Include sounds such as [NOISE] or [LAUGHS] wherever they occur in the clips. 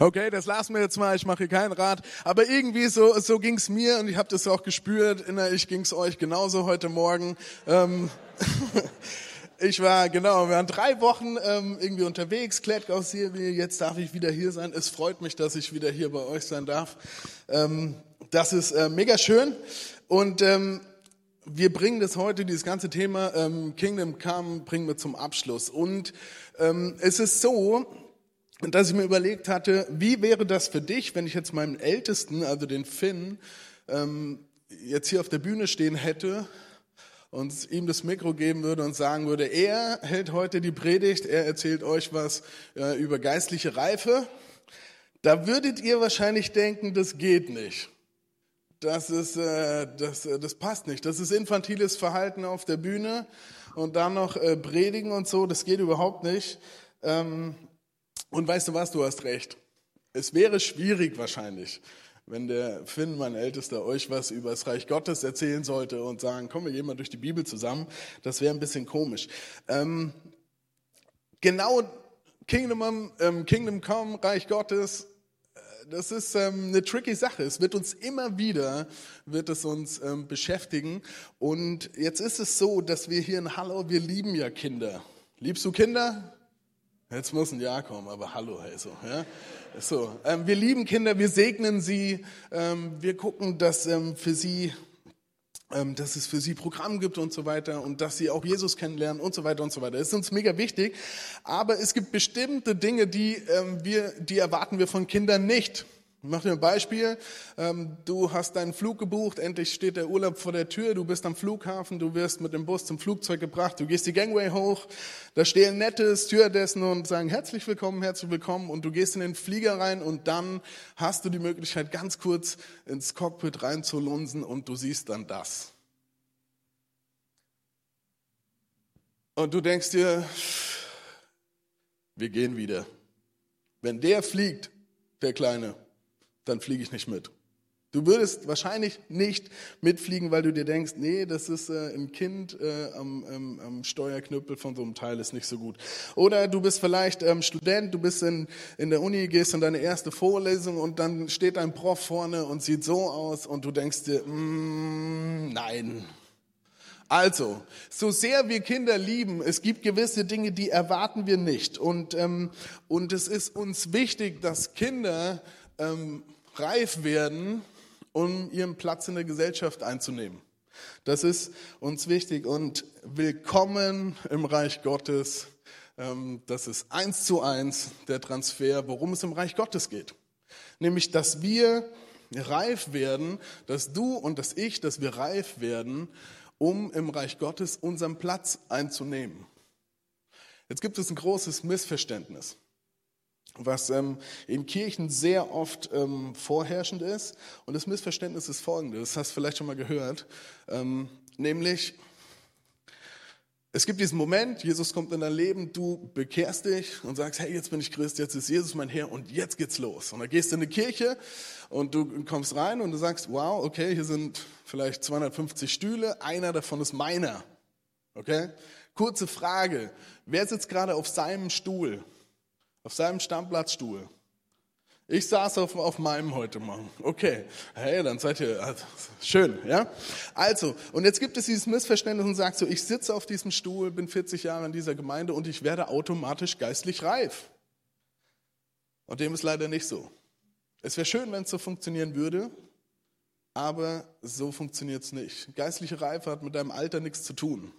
Okay, das lassen wir jetzt mal, ich mache hier kein Rad. Aber irgendwie so, so ging's mir und ich habe das auch gespürt, innerlich ging's euch genauso heute Morgen. Ähm, [LAUGHS] ich war, genau, wir waren drei Wochen ähm, irgendwie unterwegs, Klettgau-Serie, jetzt darf ich wieder hier sein. Es freut mich, dass ich wieder hier bei euch sein darf. Ähm, das ist äh, mega schön und ähm, wir bringen das heute, dieses ganze Thema ähm, Kingdom Come, bringen wir zum Abschluss. Und ähm, es ist so, dass ich mir überlegt hatte, wie wäre das für dich, wenn ich jetzt meinen Ältesten, also den Finn, ähm, jetzt hier auf der Bühne stehen hätte und ihm das Mikro geben würde und sagen würde, er hält heute die Predigt, er erzählt euch was äh, über geistliche Reife. Da würdet ihr wahrscheinlich denken, das geht nicht. Das, ist, äh, das, äh, das passt nicht. Das ist infantiles Verhalten auf der Bühne und dann noch predigen und so, das geht überhaupt nicht. Und weißt du was, du hast recht. Es wäre schwierig wahrscheinlich, wenn der Finn, mein Ältester, euch was über das Reich Gottes erzählen sollte und sagen, komm, wir gehen mal durch die Bibel zusammen. Das wäre ein bisschen komisch. Ähm, genau Kingdom, ähm, Kingdom Come, Reich Gottes, äh, das ist ähm, eine tricky Sache. Es wird uns immer wieder, wird es uns ähm, beschäftigen. Und jetzt ist es so, dass wir hier in Hallo, wir lieben ja Kinder. Liebst du Kinder? Jetzt muss ein Ja kommen, aber hallo, hey, so, ja. So, ähm, wir lieben Kinder, wir segnen sie, ähm, wir gucken, dass ähm, für sie, ähm, dass es für sie Programm gibt und so weiter und dass sie auch Jesus kennenlernen und so weiter und so weiter. Das ist uns mega wichtig. Aber es gibt bestimmte Dinge, die ähm, wir, die erwarten wir von Kindern nicht. Ich mache dir ein Beispiel. Ähm, du hast deinen Flug gebucht, endlich steht der Urlaub vor der Tür, du bist am Flughafen, du wirst mit dem Bus zum Flugzeug gebracht, du gehst die Gangway hoch, da stehen nette Stewardessen und sagen herzlich willkommen, herzlich willkommen und du gehst in den Flieger rein und dann hast du die Möglichkeit, ganz kurz ins Cockpit reinzulunsen und du siehst dann das. Und du denkst dir, wir gehen wieder. Wenn der fliegt, der Kleine, dann fliege ich nicht mit. Du würdest wahrscheinlich nicht mitfliegen, weil du dir denkst, nee, das ist äh, ein Kind äh, am, am, am Steuerknüppel von so einem Teil, ist nicht so gut. Oder du bist vielleicht ähm, Student, du bist in, in der Uni, gehst in deine erste Vorlesung und dann steht ein Prof vorne und sieht so aus und du denkst dir, mm, nein. Also, so sehr wir Kinder lieben, es gibt gewisse Dinge, die erwarten wir nicht. Und, ähm, und es ist uns wichtig, dass Kinder ähm, reif werden, um ihren Platz in der Gesellschaft einzunehmen. Das ist uns wichtig und willkommen im Reich Gottes. Ähm, das ist eins zu eins der Transfer, worum es im Reich Gottes geht. Nämlich, dass wir reif werden, dass du und dass ich, dass wir reif werden, um im Reich Gottes unseren Platz einzunehmen. Jetzt gibt es ein großes Missverständnis was ähm, in Kirchen sehr oft ähm, vorherrschend ist. Und das Missverständnis ist folgendes, das hast du vielleicht schon mal gehört, ähm, nämlich es gibt diesen Moment, Jesus kommt in dein Leben, du bekehrst dich und sagst, hey, jetzt bin ich Christ, jetzt ist Jesus mein Herr und jetzt geht's los. Und dann gehst du in eine Kirche und du kommst rein und du sagst, wow, okay, hier sind vielleicht 250 Stühle, einer davon ist meiner. Okay? Kurze Frage, wer sitzt gerade auf seinem Stuhl? Auf seinem Stammplatzstuhl. Ich saß auf, auf meinem heute Morgen. Okay, hey, dann seid ihr also, schön, ja? Also, und jetzt gibt es dieses Missverständnis und sagt so, ich sitze auf diesem Stuhl, bin 40 Jahre in dieser Gemeinde und ich werde automatisch geistlich reif. Und dem ist leider nicht so. Es wäre schön, wenn es so funktionieren würde, aber so funktioniert es nicht. Geistliche Reife hat mit deinem Alter nichts zu tun.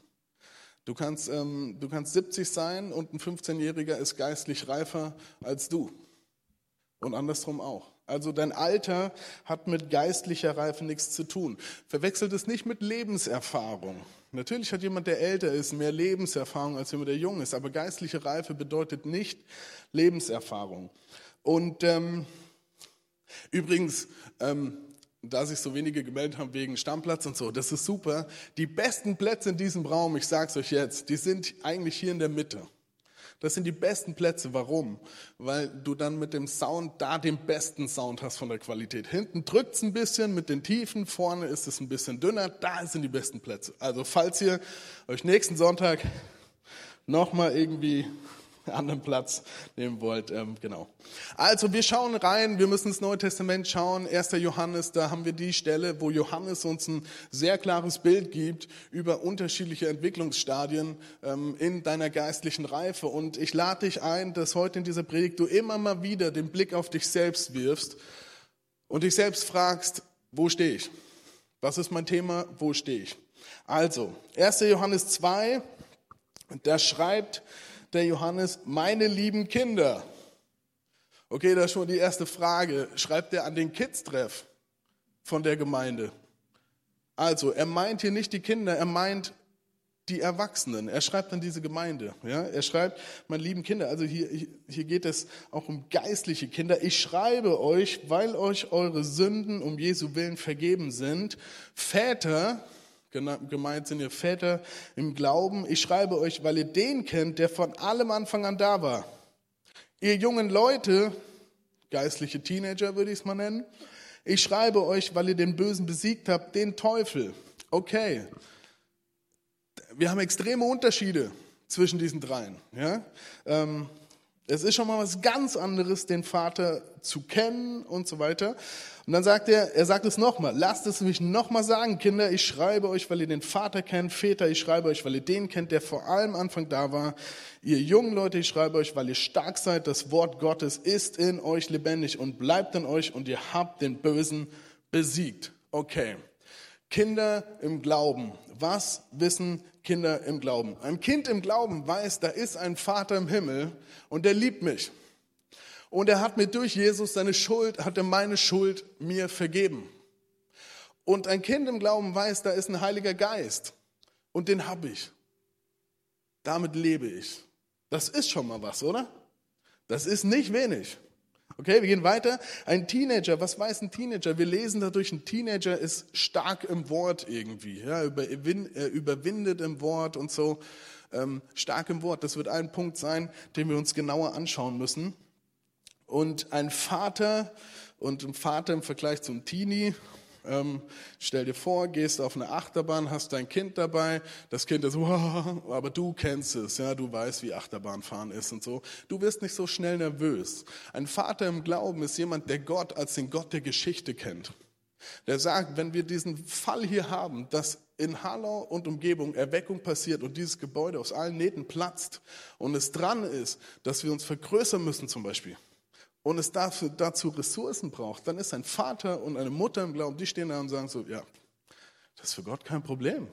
Du kannst, ähm, du kannst 70 sein und ein 15-Jähriger ist geistlich reifer als du. Und andersrum auch. Also dein Alter hat mit geistlicher Reife nichts zu tun. Verwechselt es nicht mit Lebenserfahrung. Natürlich hat jemand, der älter ist, mehr Lebenserfahrung als jemand, der jung ist. Aber geistliche Reife bedeutet nicht Lebenserfahrung. Und ähm, übrigens, ähm, da sich so wenige gemeldet haben wegen Stammplatz und so, das ist super. Die besten Plätze in diesem Raum, ich sag's euch jetzt, die sind eigentlich hier in der Mitte. Das sind die besten Plätze. Warum? Weil du dann mit dem Sound da den besten Sound hast von der Qualität. Hinten drückt's ein bisschen mit den Tiefen, vorne ist es ein bisschen dünner. Da sind die besten Plätze. Also falls ihr euch nächsten Sonntag nochmal irgendwie [LAUGHS] anderen Platz nehmen wollt, ähm, genau. Also wir schauen rein, wir müssen ins Neue Testament schauen, 1. Johannes, da haben wir die Stelle, wo Johannes uns ein sehr klares Bild gibt über unterschiedliche Entwicklungsstadien ähm, in deiner geistlichen Reife. Und ich lade dich ein, dass heute in dieser Predigt du immer mal wieder den Blick auf dich selbst wirfst und dich selbst fragst, wo stehe ich? Was ist mein Thema? Wo stehe ich? Also, 1. Johannes 2, da schreibt der Johannes, meine lieben Kinder. Okay, das ist schon die erste Frage. Schreibt er an den Kids-Treff von der Gemeinde? Also, er meint hier nicht die Kinder, er meint die Erwachsenen. Er schreibt an diese Gemeinde. Ja? Er schreibt, meine lieben Kinder, also hier, hier geht es auch um geistliche Kinder. Ich schreibe euch, weil euch eure Sünden um Jesu Willen vergeben sind. Väter, gemeint sind ihr Väter im Glauben. Ich schreibe euch, weil ihr den kennt, der von allem Anfang an da war. Ihr jungen Leute, geistliche Teenager würde ich es mal nennen, ich schreibe euch, weil ihr den Bösen besiegt habt, den Teufel. Okay. Wir haben extreme Unterschiede zwischen diesen dreien. Ja? Ähm, es ist schon mal was ganz anderes, den Vater zu kennen und so weiter. Und dann sagt er, er sagt es nochmal, lasst es mich nochmal sagen, Kinder, ich schreibe euch, weil ihr den Vater kennt, Väter, ich schreibe euch, weil ihr den kennt, der vor allem Anfang da war. Ihr jungen Leute, ich schreibe euch, weil ihr stark seid, das Wort Gottes ist in euch lebendig und bleibt in euch und ihr habt den Bösen besiegt. Okay. Kinder im Glauben. Was wissen Kinder im Glauben? Ein Kind im Glauben weiß, da ist ein Vater im Himmel und der liebt mich. Und er hat mir durch Jesus seine Schuld, hat er meine Schuld mir vergeben. Und ein Kind im Glauben weiß, da ist ein Heiliger Geist und den habe ich. Damit lebe ich. Das ist schon mal was, oder? Das ist nicht wenig. Okay, wir gehen weiter. Ein Teenager, was weiß ein Teenager? Wir lesen dadurch, ein Teenager ist stark im Wort irgendwie, ja, überwindet im Wort und so. Ähm, stark im Wort, das wird ein Punkt sein, den wir uns genauer anschauen müssen. Und ein Vater und ein Vater im Vergleich zum Teenie ähm, stell dir vor, gehst auf eine Achterbahn, hast dein Kind dabei, das Kind ist, [LAUGHS] aber du kennst es, ja, du weißt, wie Achterbahnfahren ist und so. Du wirst nicht so schnell nervös. Ein Vater im Glauben ist jemand, der Gott als den Gott der Geschichte kennt. Der sagt, wenn wir diesen Fall hier haben, dass in Hallau und Umgebung Erweckung passiert und dieses Gebäude aus allen Nähten platzt und es dran ist, dass wir uns vergrößern müssen zum Beispiel, und es dafür, dazu Ressourcen braucht, dann ist ein Vater und eine Mutter im Glauben, die stehen da und sagen so, ja, das ist für Gott kein Problem.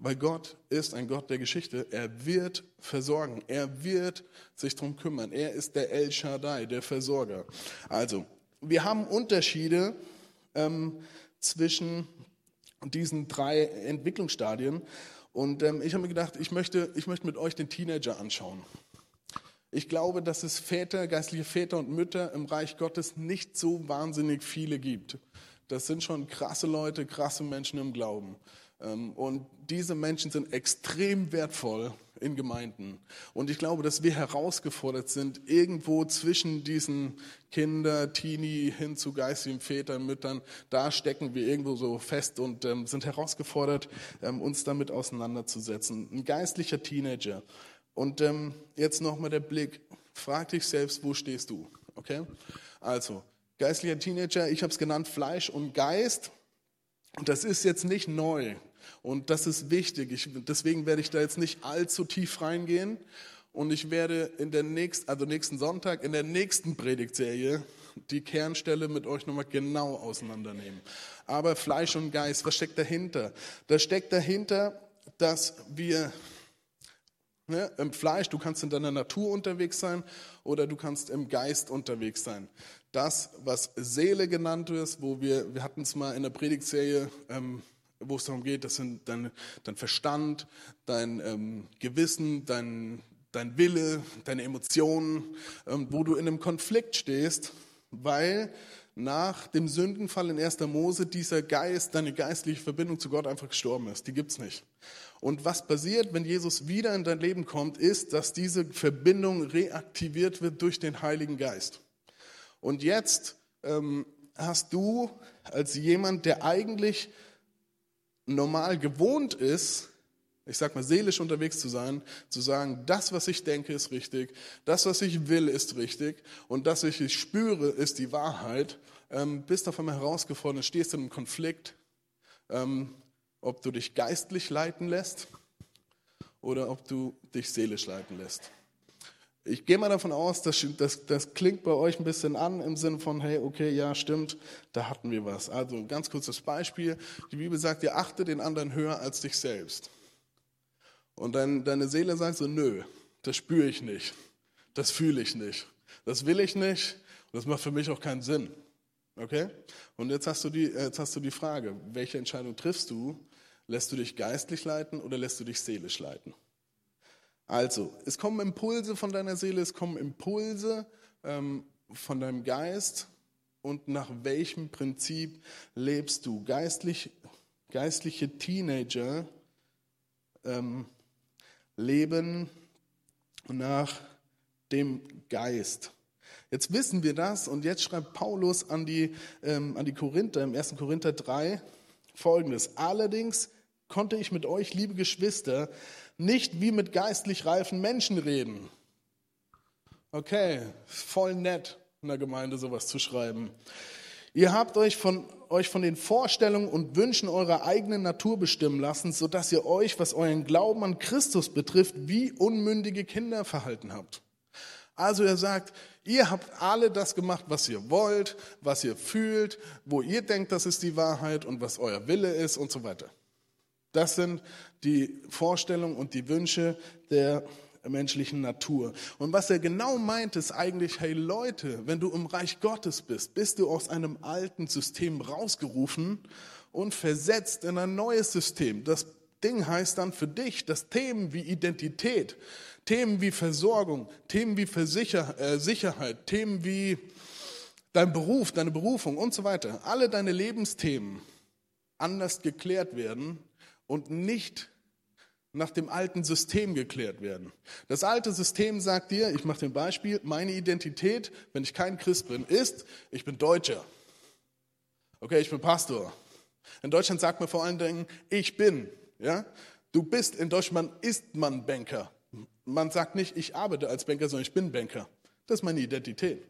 Weil Gott ist ein Gott der Geschichte. Er wird versorgen. Er wird sich darum kümmern. Er ist der El Shaddai, der Versorger. Also, wir haben Unterschiede ähm, zwischen diesen drei Entwicklungsstadien. Und ähm, ich habe mir gedacht, ich möchte, ich möchte mit euch den Teenager anschauen. Ich glaube, dass es Väter, geistliche Väter und Mütter im Reich Gottes nicht so wahnsinnig viele gibt. Das sind schon krasse Leute, krasse Menschen im Glauben. Ähm, und diese Menschen sind extrem wertvoll in Gemeinden. Und ich glaube, dass wir herausgefordert sind, irgendwo zwischen diesen Kinder, Teenie hin zu geistigen Vätern, Müttern, da stecken wir irgendwo so fest und ähm, sind herausgefordert, ähm, uns damit auseinanderzusetzen. Ein geistlicher Teenager und ähm, jetzt nochmal der Blick. Frag dich selbst, wo stehst du? Okay? Also, geistlicher Teenager, ich habe es genannt Fleisch und Geist. Und das ist jetzt nicht neu. Und das ist wichtig. Ich, deswegen werde ich da jetzt nicht allzu tief reingehen. Und ich werde in der nächsten, also nächsten Sonntag, in der nächsten Predigtserie die Kernstelle mit euch nochmal genau auseinandernehmen. Aber Fleisch und Geist, was steckt dahinter? Da steckt dahinter, dass wir Ne? Im Fleisch, du kannst in deiner Natur unterwegs sein oder du kannst im Geist unterwegs sein. Das, was Seele genannt wird, wo wir, wir hatten es mal in der Predigtserie, ähm, wo es darum geht, das sind dein, dein Verstand, dein ähm, Gewissen, dein, dein Wille, deine Emotionen, ähm, wo du in einem Konflikt stehst, weil nach dem Sündenfall in 1. Mose dieser Geist, deine geistliche Verbindung zu Gott einfach gestorben ist. Die gibt's nicht. Und was passiert, wenn Jesus wieder in dein Leben kommt, ist, dass diese Verbindung reaktiviert wird durch den Heiligen Geist. Und jetzt ähm, hast du als jemand, der eigentlich normal gewohnt ist, ich sag mal, seelisch unterwegs zu sein, zu sagen, das, was ich denke, ist richtig, das, was ich will, ist richtig und das, was ich spüre, ist die Wahrheit, ähm, bist auf einmal herausgefordert, stehst in einem Konflikt, ähm, ob du dich geistlich leiten lässt oder ob du dich seelisch leiten lässt. Ich gehe mal davon aus, das, das, das klingt bei euch ein bisschen an im Sinne von, hey, okay, ja, stimmt, da hatten wir was. Also ganz kurzes Beispiel. Die Bibel sagt, ihr achte den anderen höher als dich selbst. Und dann deine Seele sagt so, nö, das spüre ich nicht, das fühle ich nicht, das will ich nicht das macht für mich auch keinen Sinn. Okay? Und jetzt hast du die, jetzt hast du die Frage, welche Entscheidung triffst du? Lässt du dich geistlich leiten oder lässt du dich seelisch leiten? Also, es kommen Impulse von deiner Seele, es kommen Impulse ähm, von deinem Geist und nach welchem Prinzip lebst du? Geistlich, geistliche Teenager ähm, leben nach dem Geist. Jetzt wissen wir das und jetzt schreibt Paulus an die, ähm, an die Korinther im 1. Korinther 3 folgendes. Allerdings konnte ich mit euch, liebe Geschwister, nicht wie mit geistlich reifen Menschen reden. Okay, voll nett in der Gemeinde sowas zu schreiben. Ihr habt euch von, euch von den Vorstellungen und Wünschen eurer eigenen Natur bestimmen lassen, sodass ihr euch, was euren Glauben an Christus betrifft, wie unmündige Kinder verhalten habt. Also er sagt, ihr habt alle das gemacht, was ihr wollt, was ihr fühlt, wo ihr denkt, das ist die Wahrheit und was euer Wille ist und so weiter. Das sind die Vorstellungen und die Wünsche der menschlichen Natur. Und was er genau meint, ist eigentlich, hey Leute, wenn du im Reich Gottes bist, bist du aus einem alten System rausgerufen und versetzt in ein neues System. Das Ding heißt dann für dich, dass Themen wie Identität, Themen wie Versorgung, Themen wie Versicher äh, Sicherheit, Themen wie dein Beruf, deine Berufung und so weiter, alle deine Lebensthemen anders geklärt werden und nicht nach dem alten System geklärt werden. Das alte System sagt dir, ich mache den Beispiel, meine Identität, wenn ich kein Christ bin, ist, ich bin Deutscher. Okay, ich bin Pastor. In Deutschland sagt man vor allen Dingen, ich bin. Ja? Du bist, in Deutschland ist man Banker. Man sagt nicht, ich arbeite als Banker, sondern ich bin Banker. Das ist meine Identität.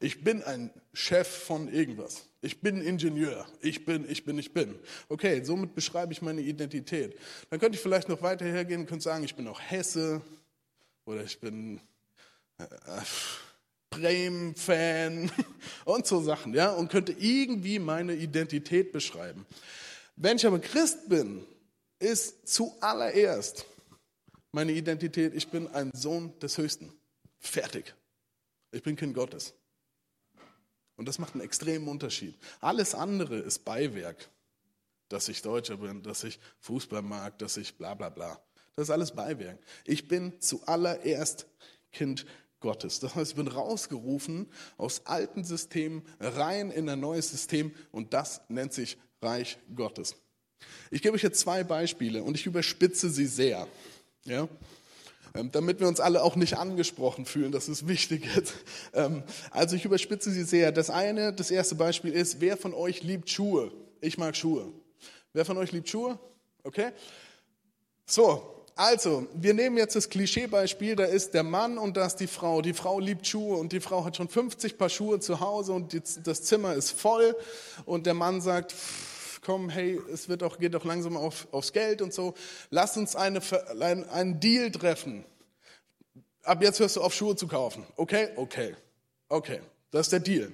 Ich bin ein Chef von irgendwas. Ich bin Ingenieur. Ich bin, ich bin, ich bin. Okay, somit beschreibe ich meine Identität. Dann könnte ich vielleicht noch weiter hergehen und könnte sagen, ich bin auch Hesse oder ich bin äh, Bremen-Fan [LAUGHS] und so Sachen, ja, und könnte irgendwie meine Identität beschreiben. Wenn ich aber Christ bin, ist zuallererst meine Identität, ich bin ein Sohn des Höchsten. Fertig. Ich bin Kind Gottes. Und das macht einen extremen Unterschied. Alles andere ist Beiwerk. Dass ich Deutscher bin, dass ich Fußball mag, dass ich bla bla bla. Das ist alles Beiwerk. Ich bin zuallererst Kind Gottes. Das heißt, ich bin rausgerufen aus alten Systemen rein in ein neues System und das nennt sich Reich Gottes. Ich gebe euch jetzt zwei Beispiele und ich überspitze sie sehr. Ja? Ähm, damit wir uns alle auch nicht angesprochen fühlen, das ist wichtig jetzt. Ähm, also ich überspitze sie sehr. Das eine, das erste Beispiel ist, wer von euch liebt Schuhe? Ich mag Schuhe. Wer von euch liebt Schuhe? Okay? So, also, wir nehmen jetzt das Klischeebeispiel, da ist der Mann und da ist die Frau. Die Frau liebt Schuhe und die Frau hat schon 50 Paar Schuhe zu Hause und das Zimmer ist voll und der Mann sagt, komm, hey, es wird doch, geht doch langsam auf, aufs Geld und so. Lass uns eine, ein, einen Deal treffen. Ab jetzt hörst du auf, Schuhe zu kaufen. Okay? Okay. Okay. Das ist der Deal.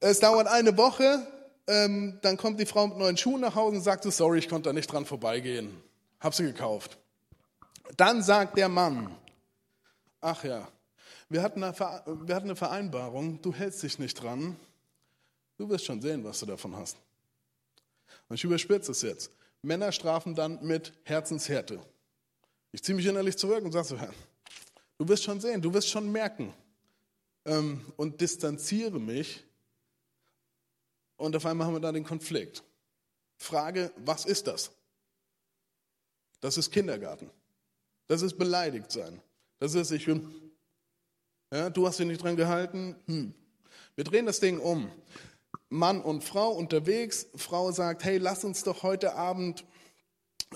Es dauert eine Woche, ähm, dann kommt die Frau mit neuen Schuhen nach Hause und sagt, sorry, ich konnte da nicht dran vorbeigehen. Hab sie gekauft. Dann sagt der Mann, ach ja, wir hatten, eine, wir hatten eine Vereinbarung, du hältst dich nicht dran, du wirst schon sehen, was du davon hast. Und ich überspitze es jetzt. Männer strafen dann mit Herzenshärte. Ich ziehe mich innerlich zurück und sage so, du wirst schon sehen, du wirst schon merken. Ähm, und distanziere mich. Und auf einmal haben wir da den Konflikt. Frage, was ist das? Das ist Kindergarten. Das ist beleidigt sein. Das ist, ich bin, ja, du hast dich nicht dran gehalten. Hm. Wir drehen das Ding um. Mann und Frau unterwegs. Frau sagt, hey, lass uns doch heute Abend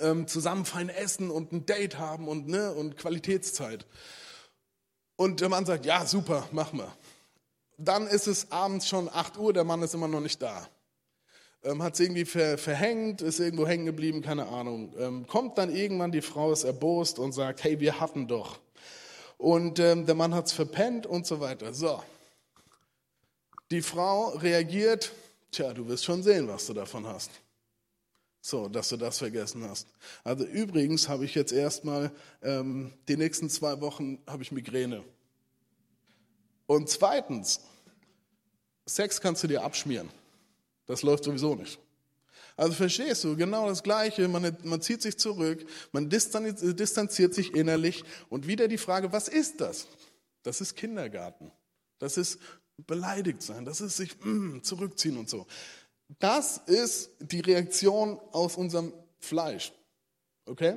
ähm, zusammen fein essen und ein Date haben und, ne, und Qualitätszeit. Und der Mann sagt, ja, super, machen wir. Dann ist es abends schon 8 Uhr, der Mann ist immer noch nicht da. Ähm, hat es irgendwie ver, verhängt, ist irgendwo hängen geblieben, keine Ahnung. Ähm, kommt dann irgendwann, die Frau ist erbost und sagt, hey, wir hatten doch. Und ähm, der Mann hat es verpennt und so weiter. So. Die Frau reagiert, tja, du wirst schon sehen, was du davon hast. So, dass du das vergessen hast. Also übrigens habe ich jetzt erstmal ähm, die nächsten zwei Wochen habe ich Migräne. Und zweitens, Sex kannst du dir abschmieren. Das läuft sowieso nicht. Also verstehst du, genau das Gleiche, man, man zieht sich zurück, man distanziert sich innerlich und wieder die Frage, was ist das? Das ist Kindergarten. Das ist beleidigt sein, das ist sich mm, zurückziehen und so. Das ist die Reaktion aus unserem Fleisch. Okay?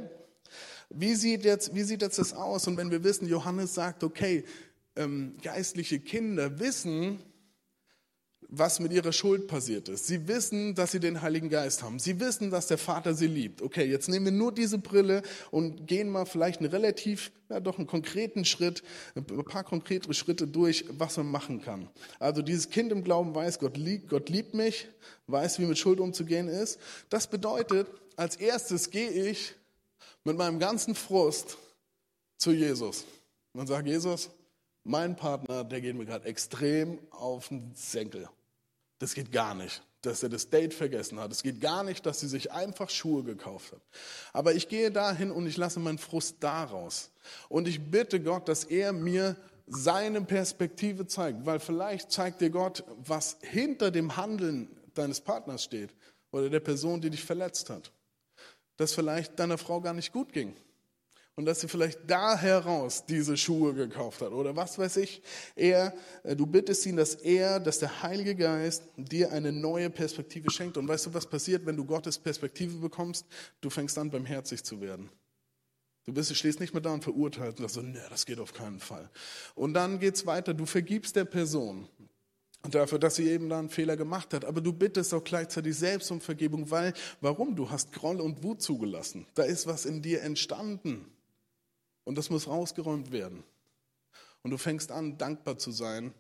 Wie sieht jetzt, wie sieht jetzt das aus? Und wenn wir wissen, Johannes sagt, okay, ähm, geistliche Kinder wissen, was mit ihrer Schuld passiert ist. Sie wissen, dass sie den Heiligen Geist haben. Sie wissen, dass der Vater sie liebt. Okay, jetzt nehmen wir nur diese Brille und gehen mal vielleicht einen relativ, ja doch einen konkreten Schritt, ein paar konkrete Schritte durch, was man machen kann. Also dieses Kind im Glauben weiß, Gott liebt, Gott liebt mich, weiß, wie mit Schuld umzugehen ist. Das bedeutet, als erstes gehe ich mit meinem ganzen Frust zu Jesus. Man sagt, Jesus, mein Partner, der geht mir gerade extrem auf den Senkel. Das geht gar nicht, dass er das Date vergessen hat. Es geht gar nicht, dass sie sich einfach Schuhe gekauft hat. Aber ich gehe dahin und ich lasse meinen Frust daraus. Und ich bitte Gott, dass er mir seine Perspektive zeigt, weil vielleicht zeigt dir Gott, was hinter dem Handeln deines Partners steht oder der Person, die dich verletzt hat. Dass vielleicht deiner Frau gar nicht gut ging und dass sie vielleicht da heraus diese Schuhe gekauft hat oder was weiß ich. Er, äh, du bittest ihn, dass er, dass der Heilige Geist dir eine neue Perspektive schenkt. Und weißt du, was passiert, wenn du Gottes Perspektive bekommst? Du fängst an, barmherzig zu werden. Du bist, stehst nicht mehr da und verurteilt und sagst so, nee, das geht auf keinen Fall. Und dann geht's weiter. Du vergibst der Person dafür, dass sie eben da einen Fehler gemacht hat. Aber du bittest auch gleichzeitig selbst um Vergebung, weil, warum? Du hast Groll und Wut zugelassen. Da ist was in dir entstanden. Und das muss rausgeräumt werden. Und du fängst an, dankbar zu sein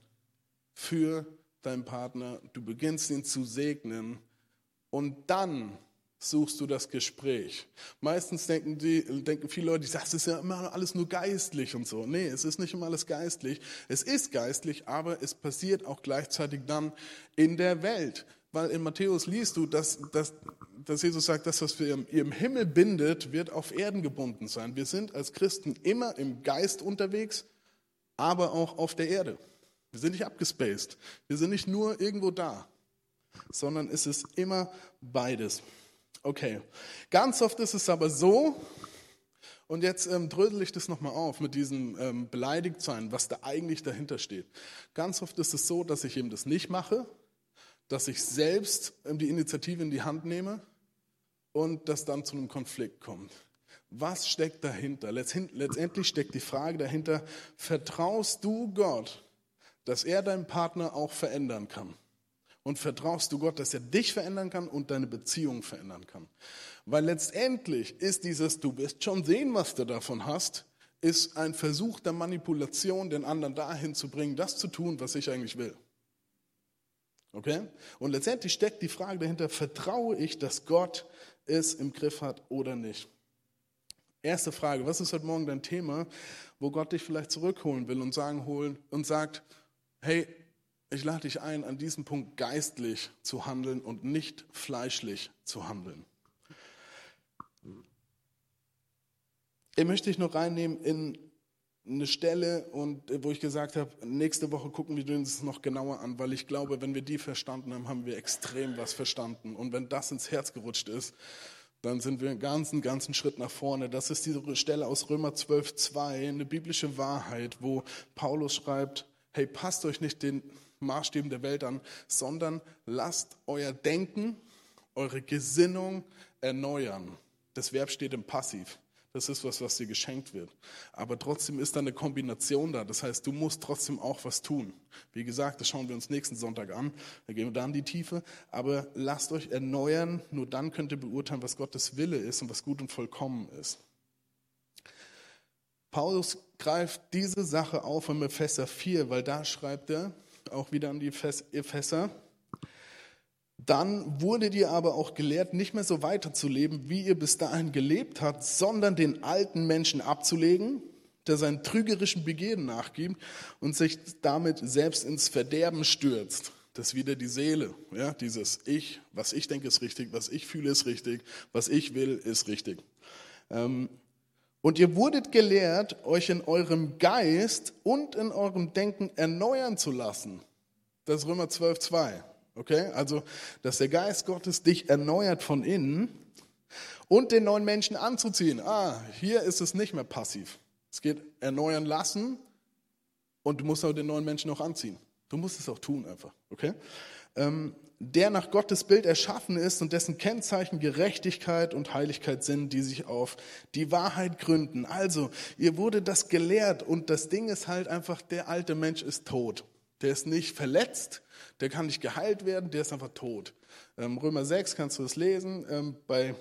für deinen Partner. Du beginnst ihn zu segnen. Und dann suchst du das Gespräch. Meistens denken, die, denken viele Leute, das ist ja immer alles nur geistlich und so. Nee, es ist nicht immer alles geistlich. Es ist geistlich, aber es passiert auch gleichzeitig dann in der Welt. Weil in Matthäus liest du, dass, dass, dass Jesus sagt, das, was wir im Himmel bindet, wird auf Erden gebunden sein. Wir sind als Christen immer im Geist unterwegs, aber auch auf der Erde. Wir sind nicht abgespaced. Wir sind nicht nur irgendwo da, sondern es ist immer beides. Okay. Ganz oft ist es aber so, und jetzt ähm, drösel ich das nochmal auf mit diesem ähm, Beleidigtsein, was da eigentlich dahinter steht. Ganz oft ist es so, dass ich eben das nicht mache, dass ich selbst ähm, die Initiative in die Hand nehme und das dann zu einem Konflikt kommt. Was steckt dahinter? Letztendlich steckt die Frage dahinter, vertraust du Gott, dass er deinen Partner auch verändern kann? Und vertraust du Gott, dass er dich verändern kann und deine Beziehung verändern kann? Weil letztendlich ist dieses, du wirst schon sehen, was du davon hast, ist ein Versuch der Manipulation, den anderen dahin zu bringen, das zu tun, was ich eigentlich will. Okay? Und letztendlich steckt die Frage dahinter, vertraue ich, dass Gott es im Griff hat oder nicht? Erste Frage, was ist heute Morgen dein Thema, wo Gott dich vielleicht zurückholen will und sagen holen und sagt, hey, ich lade dich ein, an diesem Punkt geistlich zu handeln und nicht fleischlich zu handeln. Ich möchte dich noch reinnehmen in eine Stelle, und, äh, wo ich gesagt habe, nächste Woche gucken wir uns das noch genauer an, weil ich glaube, wenn wir die verstanden haben, haben wir extrem was verstanden. Und wenn das ins Herz gerutscht ist, dann sind wir einen ganzen, ganzen Schritt nach vorne. Das ist diese Stelle aus Römer 12, 2, eine biblische Wahrheit, wo Paulus schreibt, hey, passt euch nicht den Maßstäben der Welt an, sondern lasst euer Denken, eure Gesinnung erneuern. Das Verb steht im Passiv. Das ist was, was dir geschenkt wird. Aber trotzdem ist da eine Kombination da. Das heißt, du musst trotzdem auch was tun. Wie gesagt, das schauen wir uns nächsten Sonntag an. Da gehen wir dann die Tiefe. Aber lasst euch erneuern. Nur dann könnt ihr beurteilen, was Gottes Wille ist und was gut und vollkommen ist. Paulus greift diese Sache auf im Epheser 4, weil da schreibt er auch wieder an die Epheser, dann wurdet ihr aber auch gelehrt, nicht mehr so weiterzuleben, wie ihr bis dahin gelebt habt, sondern den alten Menschen abzulegen, der seinen trügerischen Begierden nachgibt und sich damit selbst ins Verderben stürzt. Das ist wieder die Seele, ja, dieses Ich, was ich denke ist richtig, was ich fühle ist richtig, was ich will ist richtig. Ähm, und ihr wurdet gelehrt, euch in eurem Geist und in eurem Denken erneuern zu lassen. Das ist Römer 12, 2. Okay? Also, dass der Geist Gottes dich erneuert von innen und den neuen Menschen anzuziehen. Ah, hier ist es nicht mehr passiv. Es geht erneuern lassen und du musst auch den neuen Menschen auch anziehen. Du musst es auch tun einfach. Okay? Ähm, der nach Gottes Bild erschaffen ist und dessen Kennzeichen Gerechtigkeit und Heiligkeit sind, die sich auf die Wahrheit gründen. Also, ihr wurde das gelehrt und das Ding ist halt einfach, der alte Mensch ist tot. Der ist nicht verletzt, der kann nicht geheilt werden, der ist einfach tot. Ähm, Römer 6 kannst du es lesen, ähm, bei,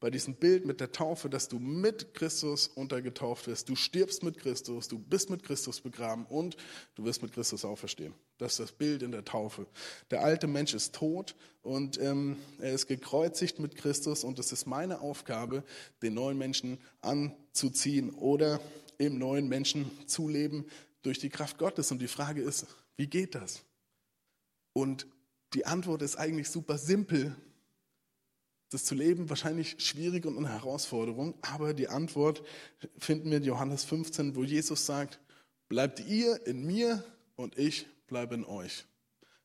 bei diesem Bild mit der Taufe, dass du mit Christus untergetauft wirst. Du stirbst mit Christus, du bist mit Christus begraben und du wirst mit Christus auferstehen. Das ist das Bild in der Taufe. Der alte Mensch ist tot und ähm, er ist gekreuzigt mit Christus und es ist meine Aufgabe, den neuen Menschen anzuziehen oder im neuen Menschen zu leben durch die Kraft Gottes. Und die Frage ist, wie geht das? Und die Antwort ist eigentlich super simpel. Das zu leben wahrscheinlich schwierig und eine Herausforderung, aber die Antwort finden wir in Johannes 15, wo Jesus sagt, bleibt ihr in mir und ich bleibe in euch.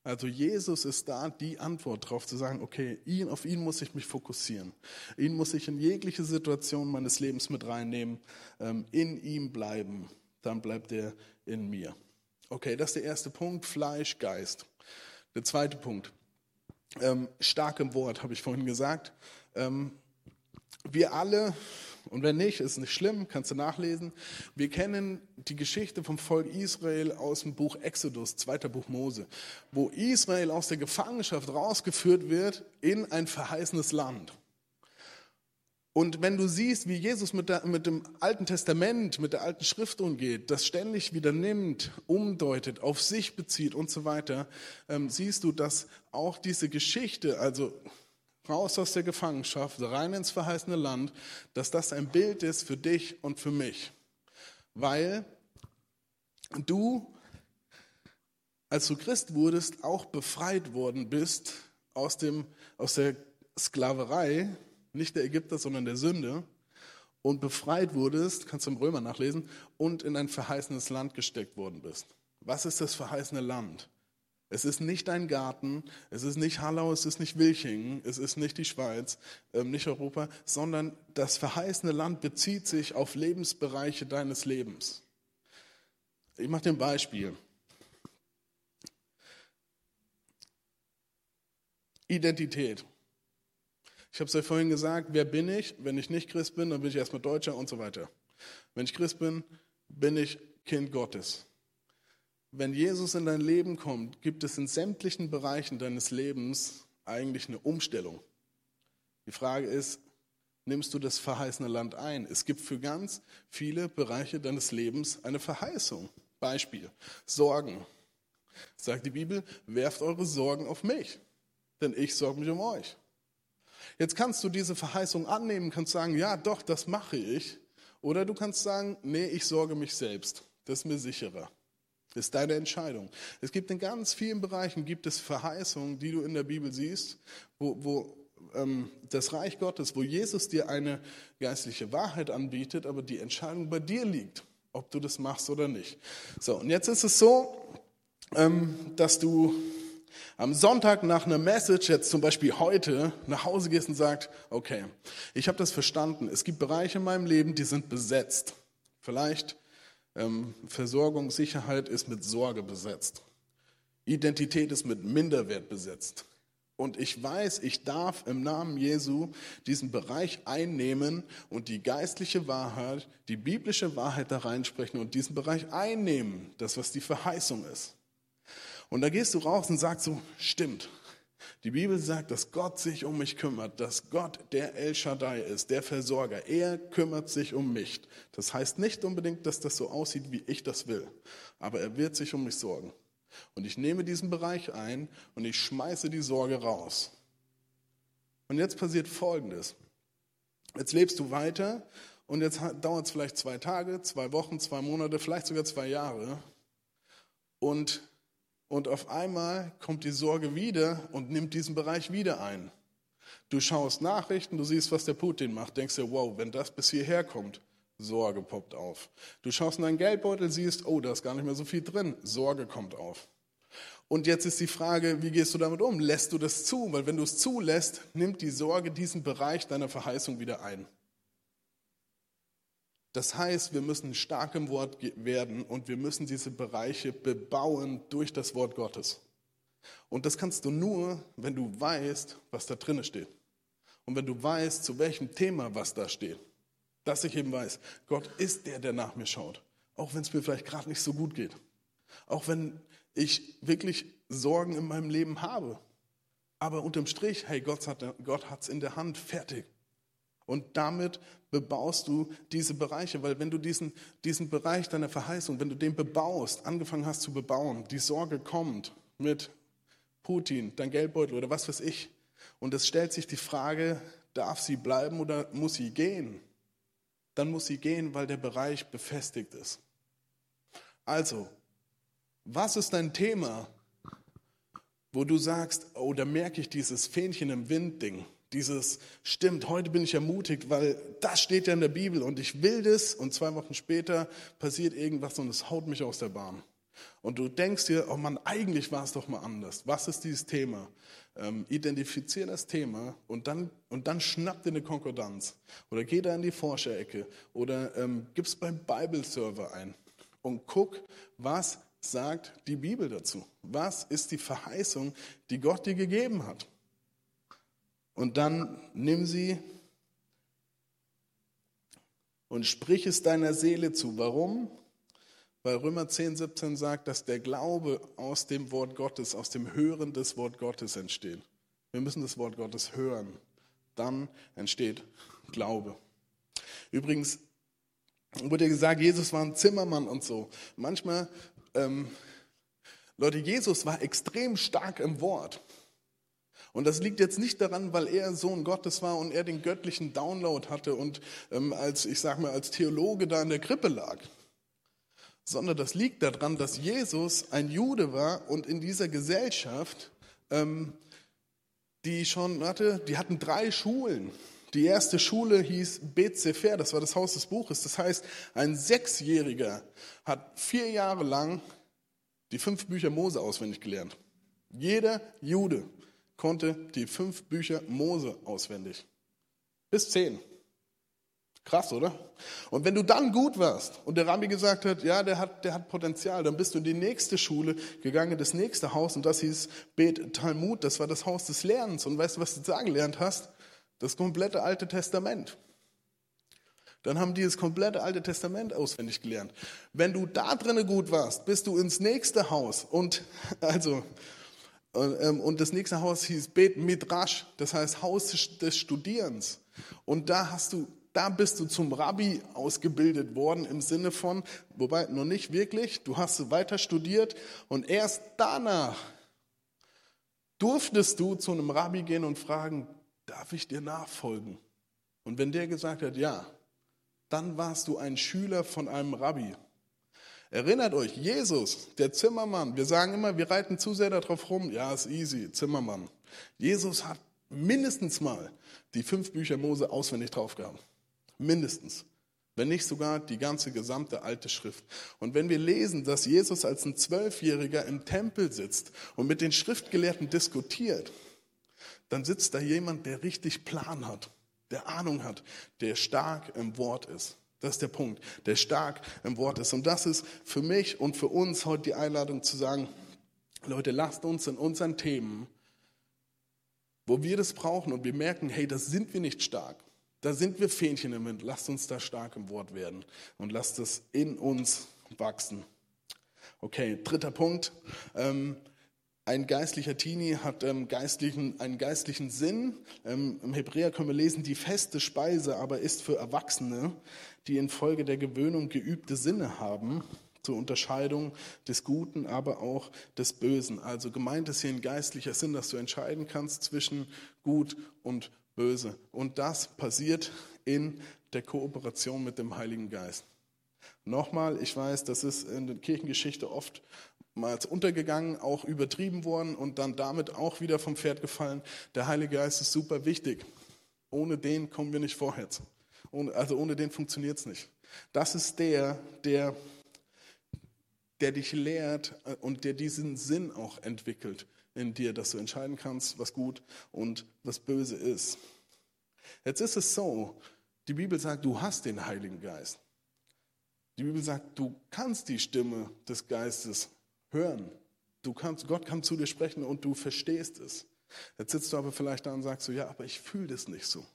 Also Jesus ist da die Antwort darauf zu sagen, okay, ihn, auf ihn muss ich mich fokussieren. Ihn muss ich in jegliche Situation meines Lebens mit reinnehmen, ähm, in ihm bleiben. Dann bleibt er in mir. Okay, das ist der erste Punkt, Fleisch, Geist. Der zweite Punkt, ähm, stark im Wort, habe ich vorhin gesagt. Ähm, wir alle, und wenn nicht, ist nicht schlimm, kannst du nachlesen. Wir kennen die Geschichte vom Volk Israel aus dem Buch Exodus, zweiter Buch Mose, wo Israel aus der Gefangenschaft rausgeführt wird in ein verheißenes Land. Und wenn du siehst, wie Jesus mit, der, mit, dem Alten Testament, mit der alten Schrift umgeht, das ständig wieder nimmt, umdeutet, auf sich bezieht und so weiter, ähm, siehst du, dass auch diese Geschichte, also raus aus der Gefangenschaft, rein ins verheißene Land, dass das ein Bild ist für dich und für mich. Weil du, als du Christ wurdest, auch befreit worden bist aus, dem, aus der Sklaverei nicht der Ägypter, sondern der Sünde, und befreit wurdest, kannst du im Römer nachlesen, und in ein verheißenes Land gesteckt worden bist. Was ist das verheißene Land? Es ist nicht dein Garten, es ist nicht Hallau, es ist nicht Wilchingen, es ist nicht die Schweiz, ähm, nicht Europa, sondern das verheißene Land bezieht sich auf Lebensbereiche deines Lebens. Ich mache dir ein Beispiel. Identität. Ich habe es euch vorhin gesagt, wer bin ich? Wenn ich nicht Christ bin, dann bin ich erstmal Deutscher und so weiter. Wenn ich Christ bin, bin ich Kind Gottes. Wenn Jesus in dein Leben kommt, gibt es in sämtlichen Bereichen deines Lebens eigentlich eine Umstellung. Die Frage ist, nimmst du das verheißene Land ein? Es gibt für ganz viele Bereiche deines Lebens eine Verheißung. Beispiel, Sorgen. Sagt die Bibel, werft eure Sorgen auf mich, denn ich sorge mich um euch. Jetzt kannst du diese Verheißung annehmen, kannst sagen, ja, doch, das mache ich. Oder du kannst sagen, nee, ich sorge mich selbst. Das ist mir sicherer. Das ist deine Entscheidung. Es gibt in ganz vielen Bereichen gibt es Verheißungen, die du in der Bibel siehst, wo, wo ähm, das Reich Gottes, wo Jesus dir eine geistliche Wahrheit anbietet, aber die Entscheidung bei dir liegt, ob du das machst oder nicht. So, und jetzt ist es so, ähm, dass du am Sonntag nach einer Message, jetzt zum Beispiel heute, nach Hause gehst und sagst, okay, ich habe das verstanden. Es gibt Bereiche in meinem Leben, die sind besetzt. Vielleicht ähm, Versorgung, Sicherheit ist mit Sorge besetzt. Identität ist mit Minderwert besetzt. Und ich weiß, ich darf im Namen Jesu diesen Bereich einnehmen und die geistliche Wahrheit, die biblische Wahrheit da reinsprechen und diesen Bereich einnehmen, das was die Verheißung ist. Und da gehst du raus und sagst so, stimmt. Die Bibel sagt, dass Gott sich um mich kümmert, dass Gott der El Shaddai ist, der Versorger. Er kümmert sich um mich. Das heißt nicht unbedingt, dass das so aussieht, wie ich das will, aber er wird sich um mich sorgen. Und ich nehme diesen Bereich ein und ich schmeiße die Sorge raus. Und jetzt passiert Folgendes. Jetzt lebst du weiter und jetzt dauert es vielleicht zwei Tage, zwei Wochen, zwei Monate, vielleicht sogar zwei Jahre. Und, und auf einmal kommt die Sorge wieder und nimmt diesen Bereich wieder ein. Du schaust Nachrichten, du siehst, was der Putin macht, denkst dir, wow, wenn das bis hierher kommt, Sorge poppt auf. Du schaust in deinen Geldbeutel, siehst, oh, da ist gar nicht mehr so viel drin, Sorge kommt auf. Und jetzt ist die Frage, wie gehst du damit um? Lässt du das zu? Weil wenn du es zulässt, nimmt die Sorge diesen Bereich deiner Verheißung wieder ein. Das heißt, wir müssen stark im Wort werden und wir müssen diese Bereiche bebauen durch das Wort Gottes. Und das kannst du nur, wenn du weißt, was da drin steht. Und wenn du weißt, zu welchem Thema was da steht. Dass ich eben weiß, Gott ist der, der nach mir schaut. Auch wenn es mir vielleicht gerade nicht so gut geht. Auch wenn ich wirklich Sorgen in meinem Leben habe. Aber unterm Strich, hey, Gott hat es in der Hand, fertig. Und damit bebaust du diese Bereiche, weil wenn du diesen, diesen Bereich deiner Verheißung, wenn du den bebaust, angefangen hast zu bebauen, die Sorge kommt mit Putin, dein Geldbeutel oder was weiß ich, und es stellt sich die Frage, darf sie bleiben oder muss sie gehen? dann muss sie gehen, weil der Bereich befestigt ist. Also, was ist dein Thema, wo du sagst, oh, da merke ich dieses Fähnchen im Wind-Ding, dieses, stimmt, heute bin ich ermutigt, weil das steht ja in der Bibel und ich will das und zwei Wochen später passiert irgendwas und es haut mich aus der Bahn. Und du denkst dir, oh Mann, eigentlich war es doch mal anders. Was ist dieses Thema? Ähm, identifiziere das Thema und dann, und dann schnapp dir eine Konkordanz. Oder geh da in die Forscherecke oder ähm, gib's beim Bible-Server ein und guck, was sagt die Bibel dazu? Was ist die Verheißung, die Gott dir gegeben hat? Und dann nimm sie und sprich es deiner Seele zu. Warum? Weil Römer 10, 17 sagt, dass der Glaube aus dem Wort Gottes, aus dem Hören des Wort Gottes entsteht. Wir müssen das Wort Gottes hören. Dann entsteht Glaube. Übrigens wurde gesagt, Jesus war ein Zimmermann und so. Manchmal, ähm, Leute, Jesus war extrem stark im Wort. Und das liegt jetzt nicht daran, weil er Sohn Gottes war und er den göttlichen Download hatte und ähm, als, ich sag mal, als Theologe da in der Krippe lag sondern das liegt daran, dass Jesus ein Jude war und in dieser Gesellschaft, ähm, die schon hatte, die hatten drei Schulen. Die erste Schule hieß Bet Sefer, das war das Haus des Buches. Das heißt, ein Sechsjähriger hat vier Jahre lang die fünf Bücher Mose auswendig gelernt. Jeder Jude konnte die fünf Bücher Mose auswendig. Bis zehn. Krass, oder? Und wenn du dann gut warst und der Rabbi gesagt hat, ja, der hat, der hat Potenzial, dann bist du in die nächste Schule gegangen, das nächste Haus und das hieß Bet Talmud, das war das Haus des Lernens. Und weißt du, was du da gelernt hast? Das komplette Alte Testament. Dann haben die das komplette Alte Testament auswendig gelernt. Wenn du da drinnen gut warst, bist du ins nächste Haus und [LAUGHS] also ähm, und das nächste Haus hieß Bet Midrash, das heißt Haus des Studierens. Und da hast du da bist du zum Rabbi ausgebildet worden im Sinne von, wobei noch nicht wirklich, du hast weiter studiert und erst danach durftest du zu einem Rabbi gehen und fragen, darf ich dir nachfolgen? Und wenn der gesagt hat, ja, dann warst du ein Schüler von einem Rabbi. Erinnert euch, Jesus, der Zimmermann, wir sagen immer, wir reiten zu sehr darauf rum, ja, ist easy, Zimmermann. Jesus hat mindestens mal die fünf Bücher Mose auswendig drauf gehabt. Mindestens. Wenn nicht sogar die ganze gesamte alte Schrift. Und wenn wir lesen, dass Jesus als ein Zwölfjähriger im Tempel sitzt und mit den Schriftgelehrten diskutiert, dann sitzt da jemand, der richtig Plan hat, der Ahnung hat, der stark im Wort ist. Das ist der Punkt, der stark im Wort ist. Und das ist für mich und für uns heute die Einladung zu sagen, Leute, lasst uns in unseren Themen wo wir das brauchen und wir merken, hey, da sind wir nicht stark. Da sind wir Fähnchen im Wind. Lasst uns da stark im Wort werden und lasst es in uns wachsen. Okay, dritter Punkt. Ähm, ein geistlicher Teenie hat ähm, geistlichen, einen geistlichen Sinn. Ähm, Im Hebräer können wir lesen, die feste Speise aber ist für Erwachsene, die infolge der Gewöhnung geübte Sinne haben, zur Unterscheidung des Guten, aber auch des Bösen. Also gemeint ist hier ein geistlicher Sinn, dass du entscheiden kannst zwischen Gut und Böse. Und das passiert in der Kooperation mit dem Heiligen Geist. Nochmal, ich weiß, das ist in der Kirchengeschichte oft oftmals untergegangen, auch übertrieben worden und dann damit auch wieder vom Pferd gefallen. Der Heilige Geist ist super wichtig. Ohne den kommen wir nicht vorwärts. also ohne den funktioniert es nicht. Das ist der, der, der dich lehrt äh, und der diesen Sinn auch entwickelt in dir, dass du entscheiden kannst, was gut und was böse ist. Jetzt ist es so, die Bibel sagt, du hast den Heiligen Geist. Die Bibel sagt, du kannst die Stimme des Geistes hören. Du kannst, Gott kann zu dir sprechen und du verstehst es. Jetzt sitzt du aber vielleicht da und sagst so, ja, aber ich fühle das nicht so.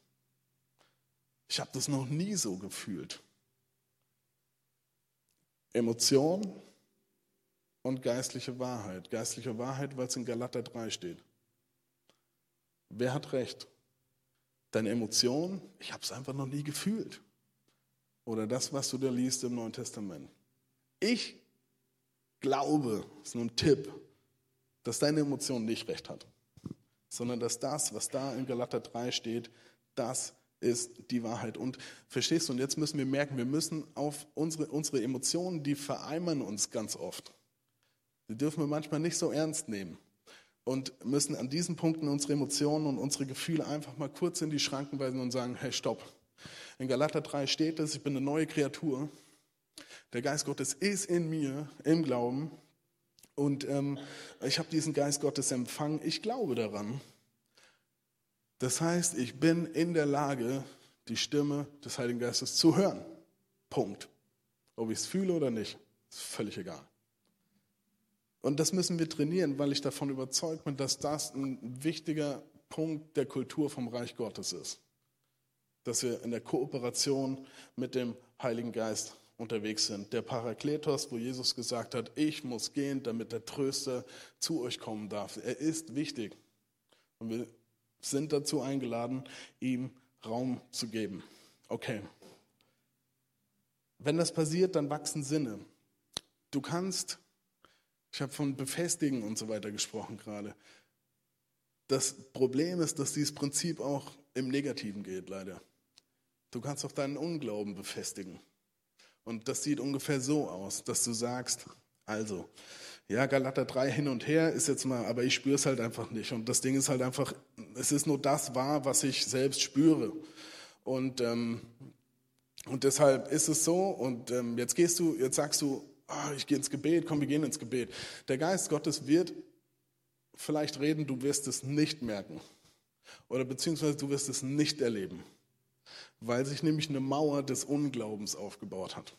Ich habe das noch nie so gefühlt. Emotion und geistliche Wahrheit. Geistliche Wahrheit, weil es in Galater 3 steht. Wer hat recht? Deine Emotion? Ich habe es einfach noch nie gefühlt. Oder das, was du da liest im Neuen Testament. Ich glaube, ist nur ein Tipp, dass deine Emotion nicht recht hat, sondern dass das, was da in Galater 3 steht, das ist die Wahrheit. Und verstehst du, und jetzt müssen wir merken, wir müssen auf unsere, unsere Emotionen, die vereimern uns ganz oft. Die dürfen wir manchmal nicht so ernst nehmen und müssen an diesen Punkten unsere Emotionen und unsere Gefühle einfach mal kurz in die Schranken weisen und sagen, hey, stopp. In Galater 3 steht es, ich bin eine neue Kreatur der Geist Gottes ist in mir im Glauben und ähm, ich habe diesen Geist Gottes empfangen. Ich glaube daran. Das heißt, ich bin in der Lage, die Stimme des Heiligen Geistes zu hören. Punkt. Ob ich es fühle oder nicht, ist völlig egal. Und das müssen wir trainieren, weil ich davon überzeugt bin, dass das ein wichtiger Punkt der Kultur vom Reich Gottes ist. Dass wir in der Kooperation mit dem Heiligen Geist unterwegs sind. Der Parakletos, wo Jesus gesagt hat, ich muss gehen, damit der Tröster zu euch kommen darf. Er ist wichtig. Und wir sind dazu eingeladen, ihm Raum zu geben. Okay. Wenn das passiert, dann wachsen Sinne. Du kannst, ich habe von Befestigen und so weiter gesprochen gerade. Das Problem ist, dass dieses Prinzip auch im Negativen geht, leider. Du kannst auch deinen Unglauben befestigen. Und das sieht ungefähr so aus, dass du sagst, also, ja, Galater 3 hin und her ist jetzt mal, aber ich spüre es halt einfach nicht. Und das Ding ist halt einfach, es ist nur das wahr, was ich selbst spüre. Und, ähm, und deshalb ist es so, und ähm, jetzt gehst du, jetzt sagst du, oh, ich gehe ins Gebet, komm, wir gehen ins Gebet. Der Geist Gottes wird vielleicht reden, du wirst es nicht merken. Oder beziehungsweise du wirst es nicht erleben weil sich nämlich eine Mauer des Unglaubens aufgebaut hat.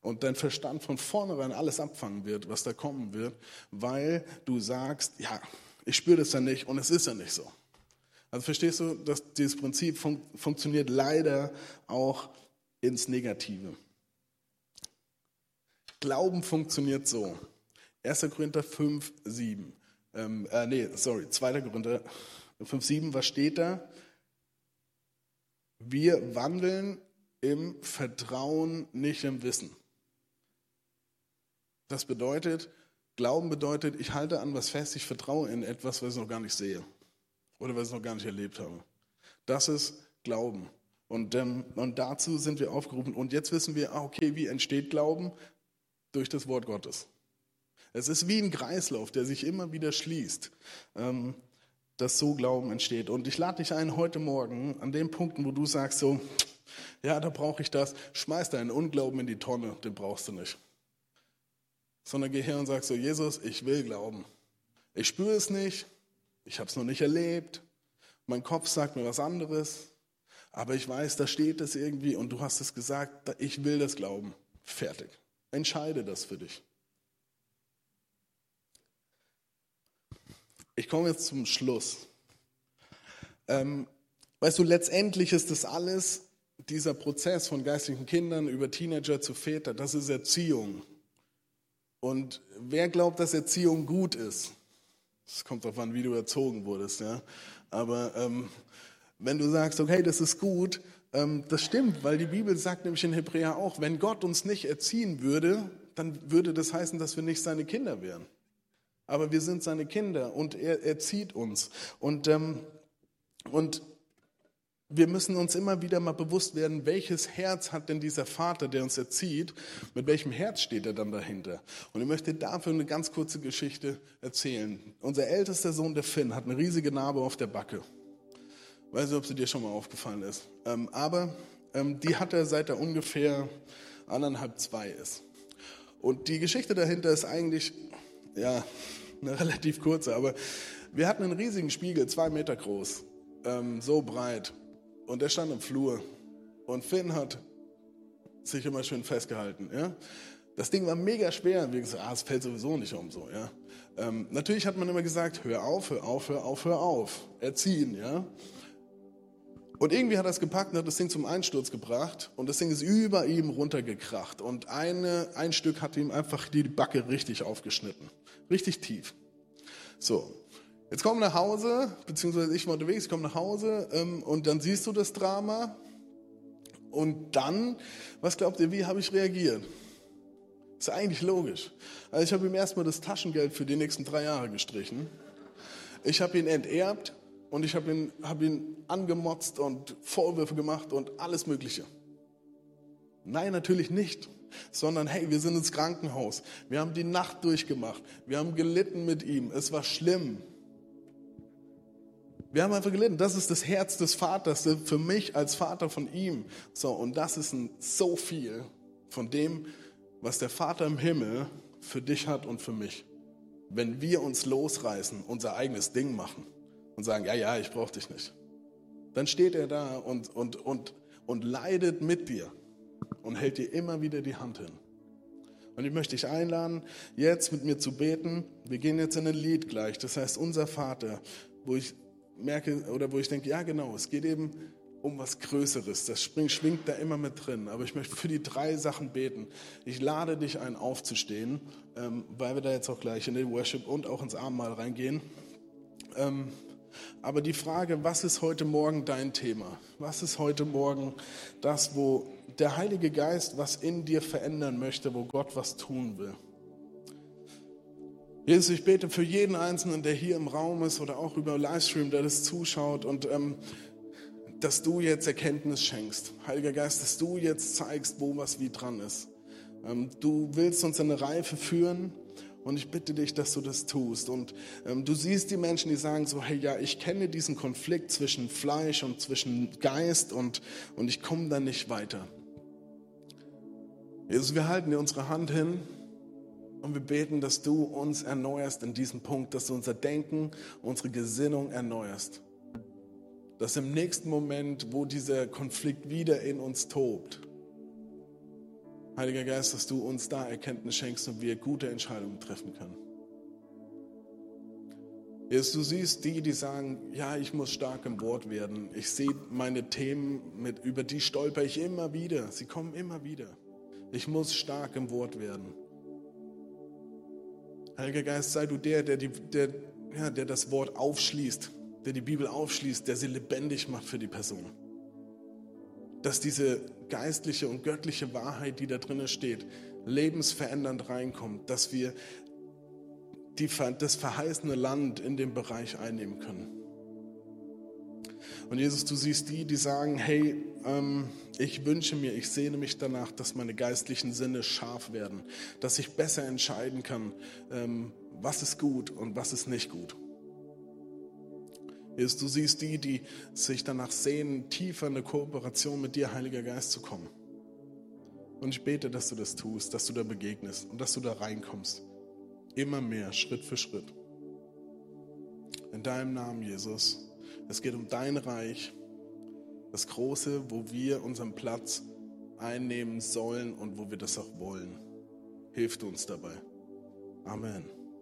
Und dein Verstand von vornherein alles abfangen wird, was da kommen wird, weil du sagst, ja, ich spüre das ja nicht und es ist ja nicht so. Also verstehst du, dass dieses Prinzip fun funktioniert leider auch ins Negative. Glauben funktioniert so. 1. Korinther 5, 7. Ähm, äh, nee, sorry, 2. Korinther 5, 7, was steht da? Wir wandeln im Vertrauen, nicht im Wissen. Das bedeutet, Glauben bedeutet, ich halte an was fest, ich vertraue in etwas, was ich noch gar nicht sehe oder was ich noch gar nicht erlebt habe. Das ist Glauben. Und, ähm, und dazu sind wir aufgerufen. Und jetzt wissen wir, ah, okay, wie entsteht Glauben? Durch das Wort Gottes. Es ist wie ein Kreislauf, der sich immer wieder schließt. Ähm, dass so Glauben entsteht. Und ich lade dich ein, heute Morgen an den Punkten, wo du sagst, so, ja, da brauche ich das, schmeiß deinen Unglauben in die Tonne, den brauchst du nicht. Sondern geh her und sag so, Jesus, ich will glauben. Ich spüre es nicht, ich habe es noch nicht erlebt, mein Kopf sagt mir was anderes, aber ich weiß, da steht es irgendwie und du hast es gesagt, ich will das glauben. Fertig. Entscheide das für dich. Ich komme jetzt zum Schluss. Ähm, weißt du, letztendlich ist das alles, dieser Prozess von geistlichen Kindern über Teenager zu Väter, das ist Erziehung. Und wer glaubt, dass Erziehung gut ist? Es kommt darauf an, wie du erzogen wurdest, ja. Aber ähm, wenn du sagst, okay, das ist gut, ähm, das stimmt, weil die Bibel sagt nämlich in Hebräer auch, wenn Gott uns nicht erziehen würde, dann würde das heißen, dass wir nicht seine Kinder wären. Aber wir sind seine Kinder und er erzieht uns. Und, ähm, und wir müssen uns immer wieder mal bewusst werden, welches Herz hat denn dieser Vater, der uns erzieht, mit welchem Herz steht er dann dahinter. Und ich möchte dafür eine ganz kurze Geschichte erzählen. Unser ältester Sohn, der Finn, hat eine riesige Narbe auf der Backe. Weiß nicht, ob sie dir schon mal aufgefallen ist. Ähm, aber ähm, die hat er seit er ungefähr anderthalb, zwei ist. Und die Geschichte dahinter ist eigentlich, ja, [LAUGHS] eine relativ kurze, aber wir hatten einen riesigen Spiegel, zwei Meter groß, ähm, so breit. Und der stand im Flur. Und Finn hat sich immer schön festgehalten. Ja? Das Ding war mega schwer. Wir gesagt, ah, es fällt sowieso nicht um so. Ja? Ähm, natürlich hat man immer gesagt, hör auf, hör auf, hör auf, hör auf. Erziehen, ja. Und irgendwie hat er es gepackt und hat das Ding zum Einsturz gebracht und das Ding ist über ihm runtergekracht und eine, ein Stück hat ihm einfach die Backe richtig aufgeschnitten. Richtig tief. So. Jetzt komm nach Hause, beziehungsweise ich war unterwegs, komme nach Hause ähm, und dann siehst du das Drama und dann, was glaubt ihr, wie habe ich reagiert? Ist eigentlich logisch. Also ich habe ihm erstmal das Taschengeld für die nächsten drei Jahre gestrichen. Ich habe ihn enterbt und ich habe ihn, hab ihn angemotzt und Vorwürfe gemacht und alles Mögliche. Nein, natürlich nicht, sondern hey, wir sind ins Krankenhaus. Wir haben die Nacht durchgemacht. Wir haben gelitten mit ihm. Es war schlimm. Wir haben einfach gelitten. Das ist das Herz des Vaters für mich als Vater von ihm. So, und das ist ein, so viel von dem, was der Vater im Himmel für dich hat und für mich. Wenn wir uns losreißen, unser eigenes Ding machen und sagen, ja, ja, ich brauche dich nicht. Dann steht er da und, und, und, und leidet mit dir und hält dir immer wieder die Hand hin. Und ich möchte dich einladen, jetzt mit mir zu beten. Wir gehen jetzt in ein Lied gleich, das heißt Unser Vater, wo ich merke oder wo ich denke, ja genau, es geht eben um was Größeres. Das schwingt da immer mit drin. Aber ich möchte für die drei Sachen beten. Ich lade dich ein, aufzustehen, ähm, weil wir da jetzt auch gleich in den Worship und auch ins Abendmahl reingehen. Aber die Frage, was ist heute Morgen dein Thema? Was ist heute Morgen das, wo der Heilige Geist was in dir verändern möchte, wo Gott was tun will? Jesus, ich bete für jeden Einzelnen, der hier im Raum ist oder auch über Livestream, der das zuschaut und ähm, dass du jetzt Erkenntnis schenkst. Heiliger Geist, dass du jetzt zeigst, wo was wie dran ist. Ähm, du willst uns in eine Reife führen und ich bitte dich, dass du das tust. Und ähm, du siehst die Menschen, die sagen so, hey, ja, ich kenne diesen Konflikt zwischen Fleisch und zwischen Geist und, und ich komme da nicht weiter. Jesus, wir halten dir unsere Hand hin und wir beten, dass du uns erneuerst in diesem Punkt, dass du unser Denken, unsere Gesinnung erneuerst. Dass im nächsten Moment, wo dieser Konflikt wieder in uns tobt, Heiliger Geist, dass du uns da Erkenntnis schenkst und wir gute Entscheidungen treffen können. Jesus, du siehst die, die sagen, ja, ich muss stark im Wort werden. Ich sehe meine Themen, mit, über die stolper ich immer wieder. Sie kommen immer wieder. Ich muss stark im Wort werden. Heiliger Geist, sei du der, der, die, der, ja, der das Wort aufschließt, der die Bibel aufschließt, der sie lebendig macht für die Person dass diese geistliche und göttliche Wahrheit, die da drinnen steht, lebensverändernd reinkommt, dass wir die, das verheißene Land in dem Bereich einnehmen können. Und Jesus, du siehst die, die sagen, hey, ähm, ich wünsche mir, ich sehne mich danach, dass meine geistlichen Sinne scharf werden, dass ich besser entscheiden kann, ähm, was ist gut und was ist nicht gut. Jesus, du siehst die, die sich danach sehnen, tiefer in eine Kooperation mit dir, Heiliger Geist, zu kommen. Und ich bete, dass du das tust, dass du da begegnest und dass du da reinkommst. Immer mehr, Schritt für Schritt. In deinem Namen, Jesus. Es geht um dein Reich, das Große, wo wir unseren Platz einnehmen sollen und wo wir das auch wollen. Hilf uns dabei. Amen.